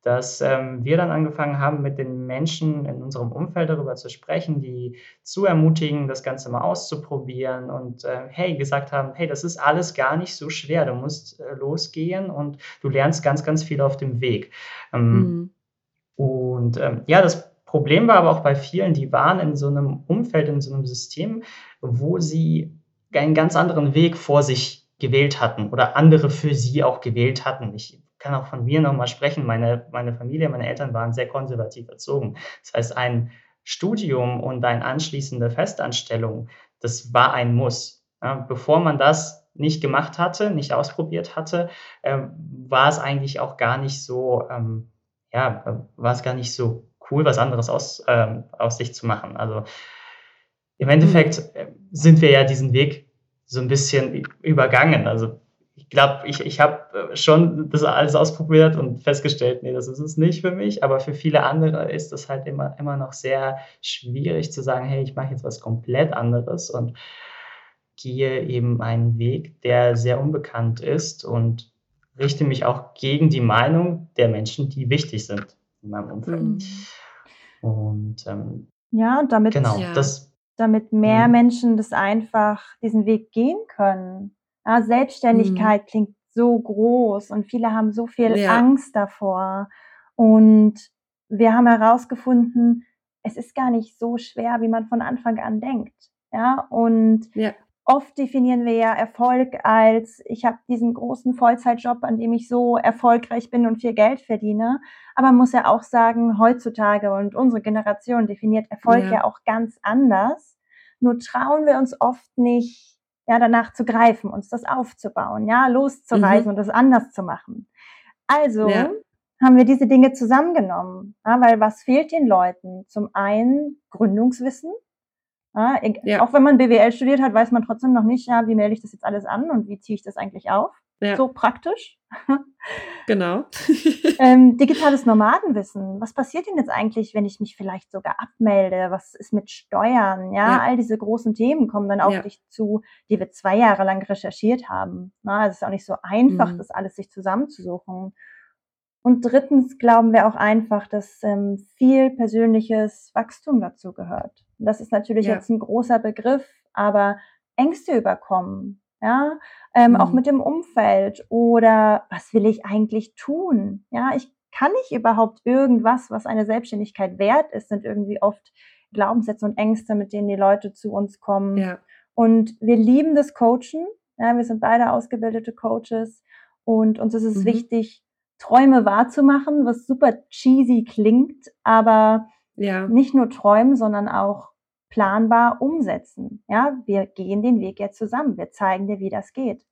dass ähm, wir dann angefangen haben, mit den Menschen in unserem Umfeld darüber zu sprechen, die zu ermutigen, das Ganze mal auszuprobieren und äh, hey, gesagt haben, hey, das ist alles gar nicht so schwer, du musst äh, losgehen und du lernst ganz, ganz viel auf dem Weg. Ähm, mhm. Und ähm, ja, das Problem war aber auch bei vielen, die waren in so einem Umfeld, in so einem System, wo sie einen ganz anderen Weg vor sich gewählt hatten oder andere für sie auch gewählt hatten. Ich kann auch von mir nochmal sprechen. Meine, meine Familie, meine Eltern waren sehr konservativ erzogen. Das heißt, ein Studium und eine anschließende Festanstellung, das war ein Muss. Ja, bevor man das nicht gemacht hatte, nicht ausprobiert hatte, äh, war es eigentlich auch gar nicht so, ähm, ja, war es gar nicht so cool, was anderes aus, äh, aus sich zu machen. Also im Endeffekt äh, sind wir ja diesen Weg so ein bisschen übergangen. Also ich glaube, ich, ich habe äh, schon das alles ausprobiert und festgestellt, nee, das ist es nicht für mich. Aber für viele andere ist es halt immer, immer noch sehr schwierig zu sagen, hey, ich mache jetzt was komplett anderes und gehe eben einen Weg, der sehr unbekannt ist und richte mich auch gegen die Meinung der Menschen, die wichtig sind in meinem Umfeld. Mhm. Und ähm, ja, damit, genau, ja. Das, damit mehr mhm. Menschen das einfach diesen Weg gehen können. Ja, Selbstständigkeit mhm. klingt so groß und viele haben so viel ja. Angst davor. Und wir haben herausgefunden, es ist gar nicht so schwer, wie man von Anfang an denkt. Ja, und ja. oft definieren wir ja Erfolg als, ich habe diesen großen Vollzeitjob, an dem ich so erfolgreich bin und viel Geld verdiene. Aber man muss ja auch sagen, heutzutage und unsere Generation definiert Erfolg ja, ja auch ganz anders. Nur trauen wir uns oft nicht, ja, danach zu greifen, uns das aufzubauen, ja, loszureisen mhm. und das anders zu machen. Also ja. haben wir diese Dinge zusammengenommen, ja, weil was fehlt den Leuten? Zum einen Gründungswissen. Ja, ja. Auch wenn man BWL studiert hat, weiß man trotzdem noch nicht, ja, wie melde ich das jetzt alles an und wie ziehe ich das eigentlich auf? Ja. So praktisch. [LAUGHS] Genau. [LAUGHS] ähm, digitales Nomadenwissen. Was passiert denn jetzt eigentlich, wenn ich mich vielleicht sogar abmelde? Was ist mit Steuern? Ja, ja. all diese großen Themen kommen dann auf ja. dich zu, die wir zwei Jahre lang recherchiert haben. Na, es ist auch nicht so einfach, mhm. das alles sich zusammenzusuchen. Und drittens glauben wir auch einfach, dass ähm, viel persönliches Wachstum dazu gehört. das ist natürlich jetzt ein großer Begriff, aber Ängste überkommen, ja, ähm, mhm. auch mit dem Umfeld oder was will ich eigentlich tun? Ja, ich kann ich überhaupt irgendwas, was eine Selbstständigkeit wert ist, sind irgendwie oft Glaubenssätze und Ängste, mit denen die Leute zu uns kommen. Ja. Und wir lieben das Coachen. Ja, wir sind beide ausgebildete Coaches und uns ist es mhm. wichtig, Träume wahrzumachen, was super cheesy klingt, aber ja. nicht nur träumen, sondern auch planbar umsetzen. Ja, wir gehen den Weg jetzt zusammen. Wir zeigen dir, wie das geht.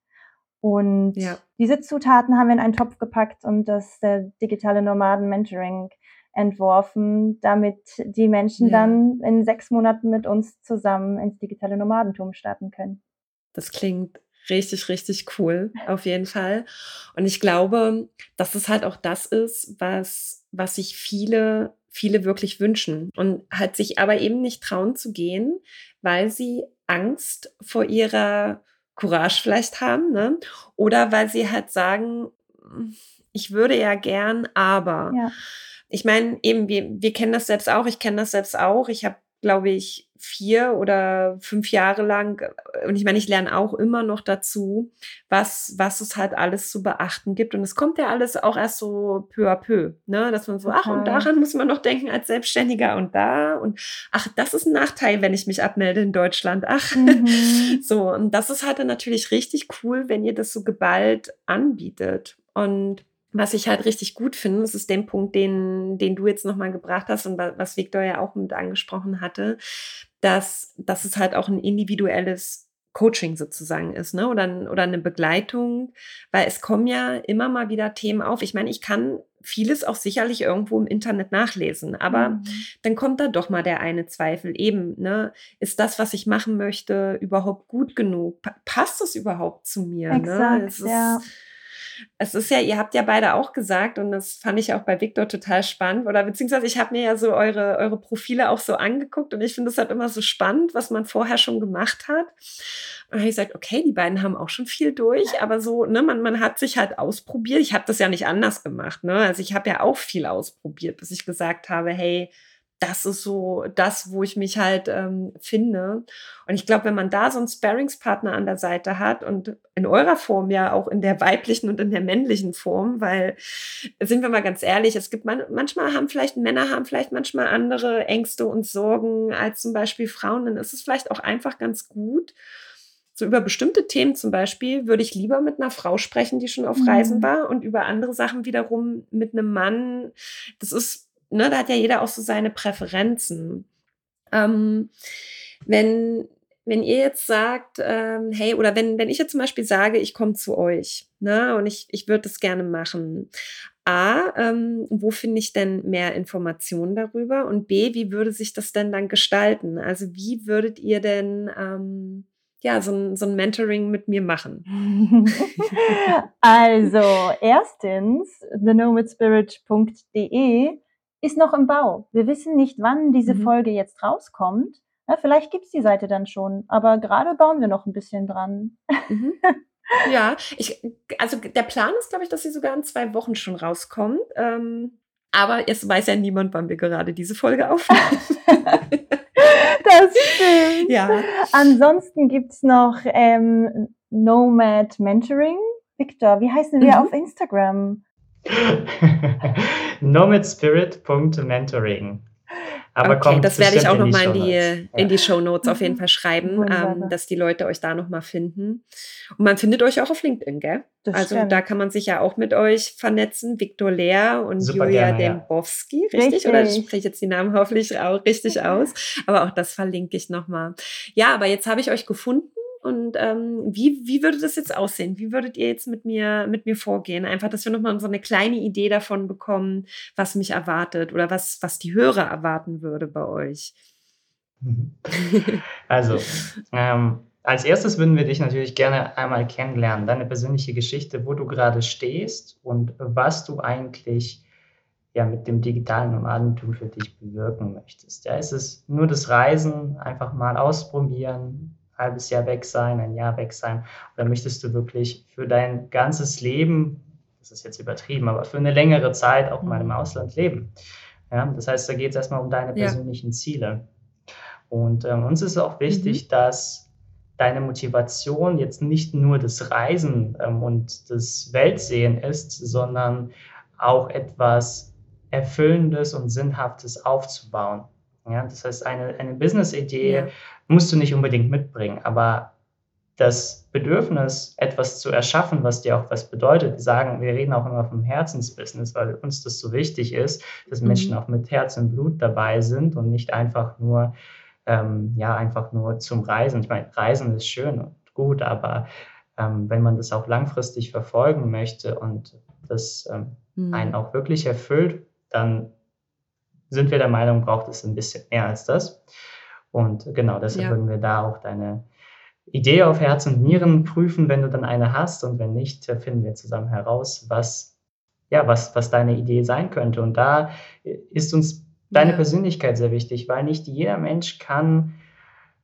Und ja. diese Zutaten haben wir in einen Topf gepackt und das äh, digitale Nomaden Mentoring entworfen, damit die Menschen ja. dann in sechs Monaten mit uns zusammen ins digitale Nomadentum starten können. Das klingt richtig, richtig cool, auf jeden Fall. Und ich glaube, dass es halt auch das ist, was, was sich viele viele wirklich wünschen und halt sich aber eben nicht trauen zu gehen, weil sie Angst vor ihrer Courage vielleicht haben, ne? Oder weil sie halt sagen, ich würde ja gern, aber. Ja. Ich meine, eben, wir, wir kennen das selbst auch, ich kenne das selbst auch. Ich habe, glaube ich, vier oder fünf Jahre lang, äh, und ich meine, ich lerne auch immer noch dazu, was, was es halt alles zu beachten gibt. Und es kommt ja alles auch erst so peu à peu, ne? dass man so, ach, und daran muss man noch denken als Selbstständiger und da. Und ach, das ist ein Nachteil, wenn ich mich abmelde in Deutschland. Ach, mhm. [LAUGHS] so. Und das ist halt dann natürlich richtig cool, wenn ihr das so geballt anbietet. Und was ich halt richtig gut finde, das ist der Punkt, den, den du jetzt nochmal gebracht hast und was Victor ja auch mit angesprochen hatte, dass, dass es halt auch ein individuelles Coaching sozusagen ist, ne? Oder, oder eine Begleitung, weil es kommen ja immer mal wieder Themen auf. Ich meine, ich kann vieles auch sicherlich irgendwo im Internet nachlesen, aber mhm. dann kommt da doch mal der eine Zweifel. Eben, ne? Ist das, was ich machen möchte, überhaupt gut genug? Pa passt es überhaupt zu mir? Ne? Exakt, ne? Es ist, ja es ist ja, ihr habt ja beide auch gesagt, und das fand ich auch bei Victor total spannend, oder beziehungsweise ich habe mir ja so eure, eure Profile auch so angeguckt und ich finde es halt immer so spannend, was man vorher schon gemacht hat. Und habe ich gesagt, okay, die beiden haben auch schon viel durch, aber so, ne, man, man hat sich halt ausprobiert. Ich habe das ja nicht anders gemacht, ne? Also ich habe ja auch viel ausprobiert, bis ich gesagt habe, hey, das ist so das, wo ich mich halt ähm, finde. Und ich glaube, wenn man da so einen Sparringspartner an der Seite hat und in eurer Form ja auch in der weiblichen und in der männlichen Form, weil sind wir mal ganz ehrlich, es gibt man, manchmal haben vielleicht Männer haben vielleicht manchmal andere Ängste und Sorgen als zum Beispiel Frauen, dann ist es vielleicht auch einfach ganz gut. So über bestimmte Themen zum Beispiel würde ich lieber mit einer Frau sprechen, die schon auf Reisen mhm. war und über andere Sachen wiederum mit einem Mann. Das ist ne, da hat ja jeder auch so seine Präferenzen. Ähm, wenn, wenn ihr jetzt sagt, ähm, hey, oder wenn, wenn ich jetzt zum Beispiel sage, ich komme zu euch, ne, und ich, ich würde das gerne machen. A, ähm, wo finde ich denn mehr Informationen darüber? Und B, wie würde sich das denn dann gestalten? Also wie würdet ihr denn, ähm, ja, so ein, so ein Mentoring mit mir machen? [LAUGHS] also, erstens, thenomadspirit.de ist noch im Bau. Wir wissen nicht, wann diese mhm. Folge jetzt rauskommt. Ja, vielleicht gibt's die Seite dann schon, aber gerade bauen wir noch ein bisschen dran. Mhm. [LAUGHS] Ja, ich, also der Plan ist, glaube ich, dass sie sogar in zwei Wochen schon rauskommt. Ähm, aber es weiß ja niemand, wann wir gerade diese Folge aufnehmen. [LAUGHS] das stimmt. Ja. Ansonsten gibt's noch ähm, Nomad Mentoring. Victor, wie heißen wir mhm. auf Instagram? [LAUGHS] nomadspirit.mentoring. Aber okay, das werde ich auch nochmal in die, in die, in die Show Notes auf jeden mhm. Fall schreiben, ähm, dass die Leute euch da nochmal finden. Und man findet euch auch auf LinkedIn, gell? Das also stimmt. da kann man sich ja auch mit euch vernetzen. Viktor Lehr und Super Julia gerne, Dembowski, ja. richtig? richtig? Oder ich spreche jetzt die Namen hoffentlich auch richtig [LAUGHS] aus. Aber auch das verlinke ich nochmal. Ja, aber jetzt habe ich euch gefunden und ähm, wie, wie würde das jetzt aussehen? Wie würdet ihr jetzt mit mir, mit mir vorgehen? Einfach, dass wir nochmal so eine kleine Idee davon bekommen, was mich erwartet oder was, was die Hörer erwarten würde bei euch. [LAUGHS] Also, ähm, als erstes würden wir dich natürlich gerne einmal kennenlernen, deine persönliche Geschichte, wo du gerade stehst und was du eigentlich ja, mit dem digitalen Nomadentum für dich bewirken möchtest. Ja, ist es nur das Reisen, einfach mal ausprobieren, halbes Jahr weg sein, ein Jahr weg sein? Oder möchtest du wirklich für dein ganzes Leben, das ist jetzt übertrieben, aber für eine längere Zeit auch mal im mhm. Ausland leben? Ja, das heißt, da geht es erstmal um deine persönlichen ja. Ziele. Und ähm, uns ist auch wichtig, mhm. dass deine Motivation jetzt nicht nur das Reisen ähm, und das Weltsehen ist, sondern auch etwas Erfüllendes und Sinnhaftes aufzubauen. Ja, das heißt, eine, eine Business-Idee ja. musst du nicht unbedingt mitbringen, aber das Bedürfnis, etwas zu erschaffen, was dir auch was bedeutet. Wir sagen, wir reden auch immer vom Herzensbusiness, weil uns das so wichtig ist, dass mhm. Menschen auch mit Herz und Blut dabei sind und nicht einfach nur, ähm, ja, einfach nur zum Reisen. Ich meine, Reisen ist schön und gut, aber ähm, wenn man das auch langfristig verfolgen möchte und das ähm, mhm. einen auch wirklich erfüllt, dann sind wir der Meinung, braucht es ein bisschen mehr als das. Und genau, deshalb ja. würden wir da auch deine Idee auf Herz und Nieren prüfen, wenn du dann eine hast. Und wenn nicht, finden wir zusammen heraus, was, ja, was, was deine Idee sein könnte. Und da ist uns deine ja. Persönlichkeit sehr wichtig, weil nicht jeder Mensch kann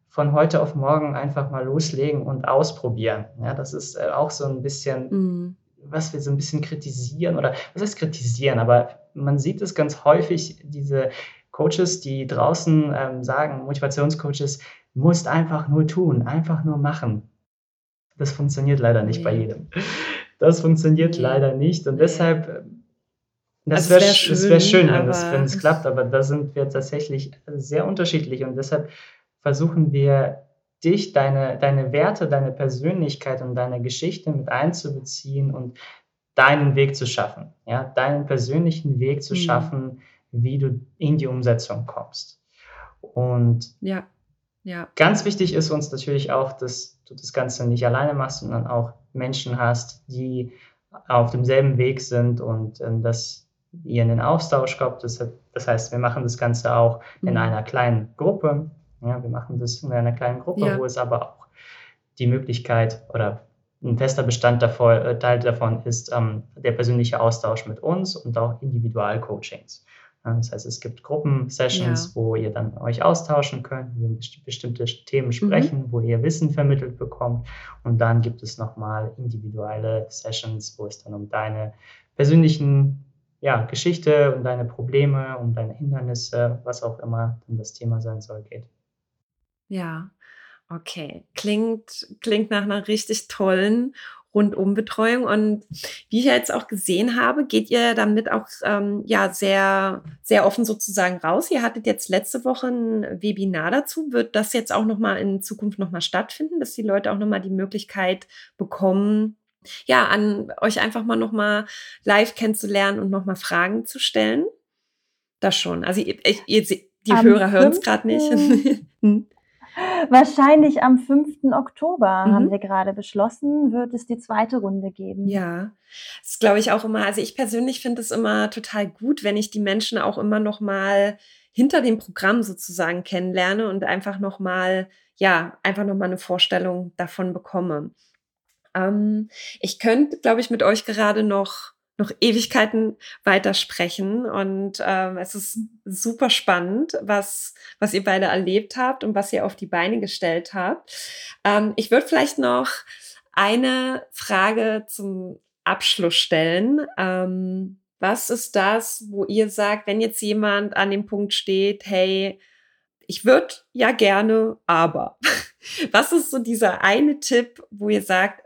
von heute auf morgen einfach mal loslegen und ausprobieren. Ja, das ist äh, auch so ein bisschen, mhm. Was wir so ein bisschen kritisieren oder was heißt kritisieren, aber man sieht es ganz häufig, diese Coaches, die draußen ähm, sagen, Motivationscoaches, musst einfach nur tun, einfach nur machen. Das funktioniert leider nicht nee. bei jedem. Das funktioniert nee. leider nicht und nee. deshalb, äh, das also wäre wär schön, wär schön wenn, es, wenn es klappt, aber da sind wir tatsächlich sehr unterschiedlich und deshalb versuchen wir dich, deine, deine Werte, deine Persönlichkeit und deine Geschichte mit einzubeziehen und deinen Weg zu schaffen, ja, deinen persönlichen Weg zu mhm. schaffen, wie du in die Umsetzung kommst. Und ja, ja. ganz wichtig ist uns natürlich auch, dass du das Ganze nicht alleine machst, sondern auch Menschen hast, die auf demselben Weg sind und äh, dass ihr in den Austausch kommt. Das, das, heißt, wir machen das Ganze auch in mhm. einer kleinen Gruppe. Ja, wir machen das in einer kleinen Gruppe, ja. wo es aber auch die Möglichkeit oder ein fester Bestandteil äh, Teil davon ist ähm, der persönliche Austausch mit uns und auch Individualcoachings. Das heißt, es gibt Gruppensessions, ja. wo ihr dann euch austauschen könnt, wo wir bestimmte Themen mhm. sprechen, mhm. wo ihr Wissen vermittelt bekommt. Und dann gibt es nochmal individuelle Sessions, wo es dann um deine persönlichen ja, Geschichte, um deine Probleme, um deine Hindernisse, was auch immer dann das Thema sein soll, geht. Ja, Okay, klingt, klingt nach einer richtig tollen Rundumbetreuung. Und wie ich ja jetzt auch gesehen habe, geht ihr damit auch ähm, ja sehr, sehr offen sozusagen raus. Ihr hattet jetzt letzte Woche ein Webinar dazu. Wird das jetzt auch nochmal in Zukunft nochmal stattfinden, dass die Leute auch nochmal die Möglichkeit bekommen, ja, an euch einfach mal nochmal live kennenzulernen und nochmal Fragen zu stellen? Das schon. Also ihr, ihr, die Am Hörer hören es gerade nicht. [LAUGHS] Wahrscheinlich am 5. Oktober mhm. haben wir gerade beschlossen, wird es die zweite Runde geben. Ja, das glaube ich auch immer. Also ich persönlich finde es immer total gut, wenn ich die Menschen auch immer noch mal hinter dem Programm sozusagen kennenlerne und einfach noch mal ja, einfach nochmal eine Vorstellung davon bekomme. Ähm, ich könnte, glaube ich, mit euch gerade noch noch Ewigkeiten weitersprechen. Und ähm, es ist super spannend, was, was ihr beide erlebt habt und was ihr auf die Beine gestellt habt. Ähm, ich würde vielleicht noch eine Frage zum Abschluss stellen. Ähm, was ist das, wo ihr sagt, wenn jetzt jemand an dem Punkt steht, hey, ich würde ja gerne, aber [LAUGHS] was ist so dieser eine Tipp, wo ihr sagt,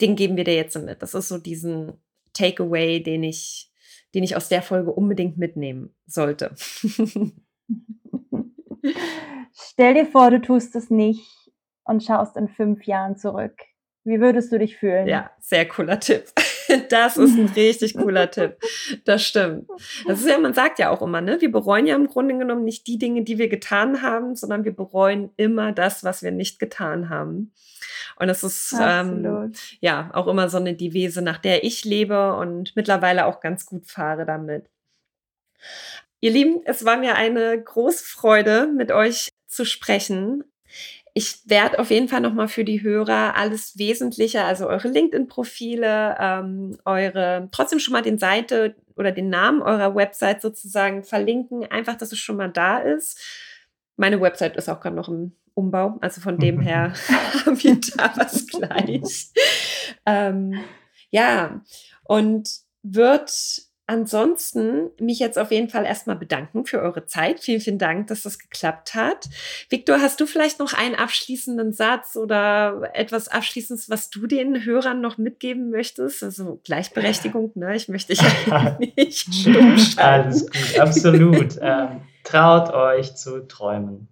den geben wir dir jetzt mit? Das ist so diesen Takeaway, den ich, den ich aus der Folge unbedingt mitnehmen sollte. [LAUGHS] Stell dir vor, du tust es nicht und schaust in fünf Jahren zurück. Wie würdest du dich fühlen? Ja, sehr cooler Tipp. [LAUGHS] Das ist ein richtig cooler Tipp. [LAUGHS] Das stimmt. Das ist ja, man sagt ja auch immer, ne? Wir bereuen ja im Grunde genommen nicht die Dinge, die wir getan haben, sondern wir bereuen immer das, was wir nicht getan haben. Und das ist ähm, ja auch immer so eine Devise, nach der ich lebe und mittlerweile auch ganz gut fahre damit. Ihr Lieben, es war mir eine große Freude, mit euch zu sprechen. Ich werde auf jeden Fall nochmal für die Hörer alles Wesentliche, also eure LinkedIn-Profile, ähm, eure, trotzdem schon mal den Seite oder den Namen eurer Website sozusagen verlinken, einfach, dass es schon mal da ist. Meine Website ist auch gerade noch im Umbau, also von dem her [LAUGHS] haben wir da was gleich. [LAUGHS] ähm, ja, und wird ansonsten mich jetzt auf jeden Fall erstmal bedanken für eure Zeit. Vielen, vielen Dank, dass das geklappt hat. Victor, hast du vielleicht noch einen abschließenden Satz oder etwas Abschließendes, was du den Hörern noch mitgeben möchtest? Also Gleichberechtigung, ne? Ich möchte dich [LAUGHS] [LAUGHS] nicht stumm Alles gut, absolut. ähm, traut euch zu träumen.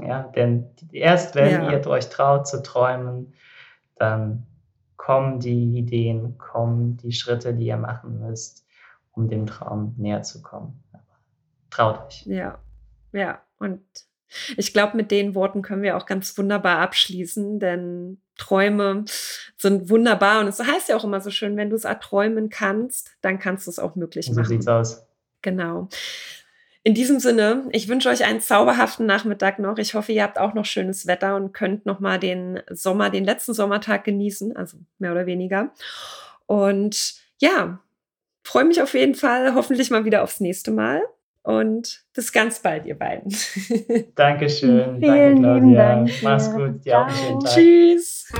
Ja, denn erst wenn ja. ihr euch traut zu träumen, dann kommen die Ideen, kommen die Schritte, die ihr machen müsst um dem Traum näher zu kommen. traut euch. Ja, ja. Und ich glaube, mit den Worten können wir auch ganz wunderbar abschließen, denn Träume sind wunderbar. Und es heißt ja auch immer so schön, wenn du es erträumen kannst, dann kannst du es auch möglich machen. So sieht's aus. Genau. In diesem Sinne, ich wünsche euch einen zauberhaften Nachmittag noch. Ich hoffe, ihr habt auch noch schönes Wetter und könnt noch mal den Sommer, den letzten Sommertag genießen, also mehr oder weniger. Und ja, freue mich auf jeden Fall hoffentlich mal wieder aufs nächste Mal. Und bis ganz bald, ihr beiden. [LAUGHS] Dankeschön. Vielen Danke, Claudia. Dank Mach's gut. Ja, Tschüss.